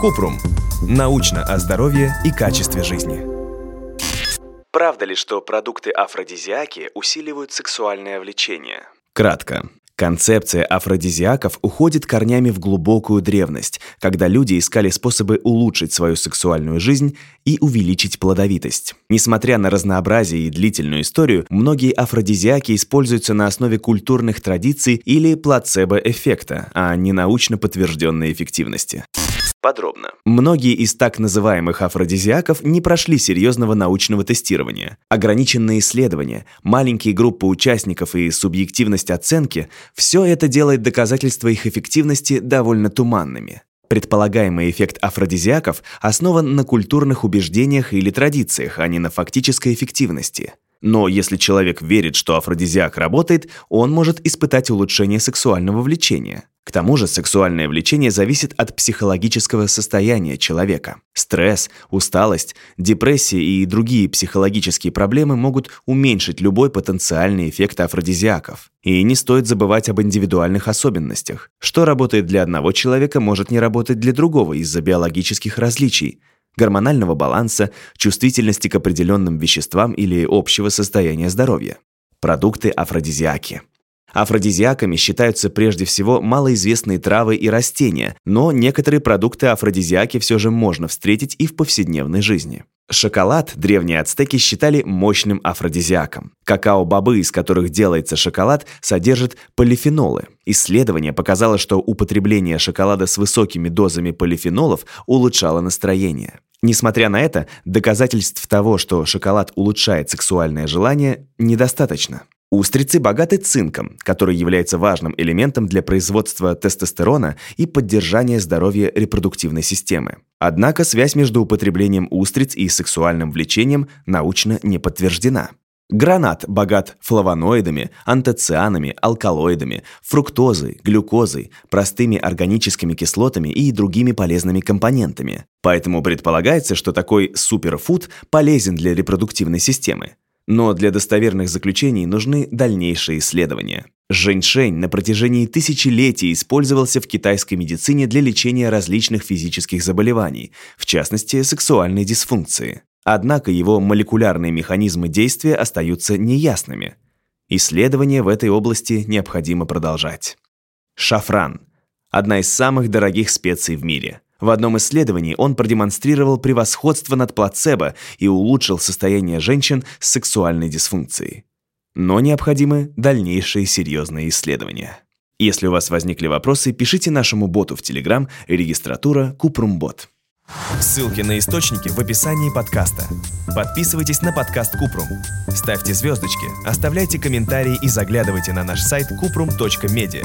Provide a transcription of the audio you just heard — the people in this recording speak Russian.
Купрум. Научно о здоровье и качестве жизни. Правда ли, что продукты афродизиаки усиливают сексуальное влечение? Кратко. Концепция афродизиаков уходит корнями в глубокую древность, когда люди искали способы улучшить свою сексуальную жизнь и увеличить плодовитость. Несмотря на разнообразие и длительную историю, многие афродизиаки используются на основе культурных традиций или плацебо-эффекта, а не научно подтвержденной эффективности. Подробно. Многие из так называемых афродизиаков не прошли серьезного научного тестирования. Ограниченные исследования, маленькие группы участников и субъективность оценки – все это делает доказательства их эффективности довольно туманными. Предполагаемый эффект афродизиаков основан на культурных убеждениях или традициях, а не на фактической эффективности. Но если человек верит, что афродизиак работает, он может испытать улучшение сексуального влечения. К тому же сексуальное влечение зависит от психологического состояния человека. Стресс, усталость, депрессия и другие психологические проблемы могут уменьшить любой потенциальный эффект афродизиаков. И не стоит забывать об индивидуальных особенностях. Что работает для одного человека, может не работать для другого из-за биологических различий, гормонального баланса, чувствительности к определенным веществам или общего состояния здоровья. Продукты афродизиаки. Афродизиаками считаются прежде всего малоизвестные травы и растения, но некоторые продукты афродизиаки все же можно встретить и в повседневной жизни. Шоколад древние ацтеки считали мощным афродизиаком. Какао-бобы, из которых делается шоколад, содержат полифенолы. Исследование показало, что употребление шоколада с высокими дозами полифенолов улучшало настроение. Несмотря на это, доказательств того, что шоколад улучшает сексуальное желание, недостаточно. Устрицы богаты цинком, который является важным элементом для производства тестостерона и поддержания здоровья репродуктивной системы. Однако связь между употреблением устриц и сексуальным влечением научно не подтверждена. Гранат богат флавоноидами, антоцианами, алкалоидами, фруктозой, глюкозой, простыми органическими кислотами и другими полезными компонентами. Поэтому предполагается, что такой суперфуд полезен для репродуктивной системы. Но для достоверных заключений нужны дальнейшие исследования. Женьшень на протяжении тысячелетий использовался в китайской медицине для лечения различных физических заболеваний, в частности, сексуальной дисфункции. Однако его молекулярные механизмы действия остаются неясными. Исследования в этой области необходимо продолжать. Шафран – одна из самых дорогих специй в мире – в одном исследовании он продемонстрировал превосходство над плацебо и улучшил состояние женщин с сексуальной дисфункцией. Но необходимы дальнейшие серьезные исследования. Если у вас возникли вопросы, пишите нашему боту в Telegram регистратура Купрумбот. Ссылки на источники в описании подкаста. Подписывайтесь на подкаст Купрум. Ставьте звездочки, оставляйте комментарии и заглядывайте на наш сайт kuprum.media.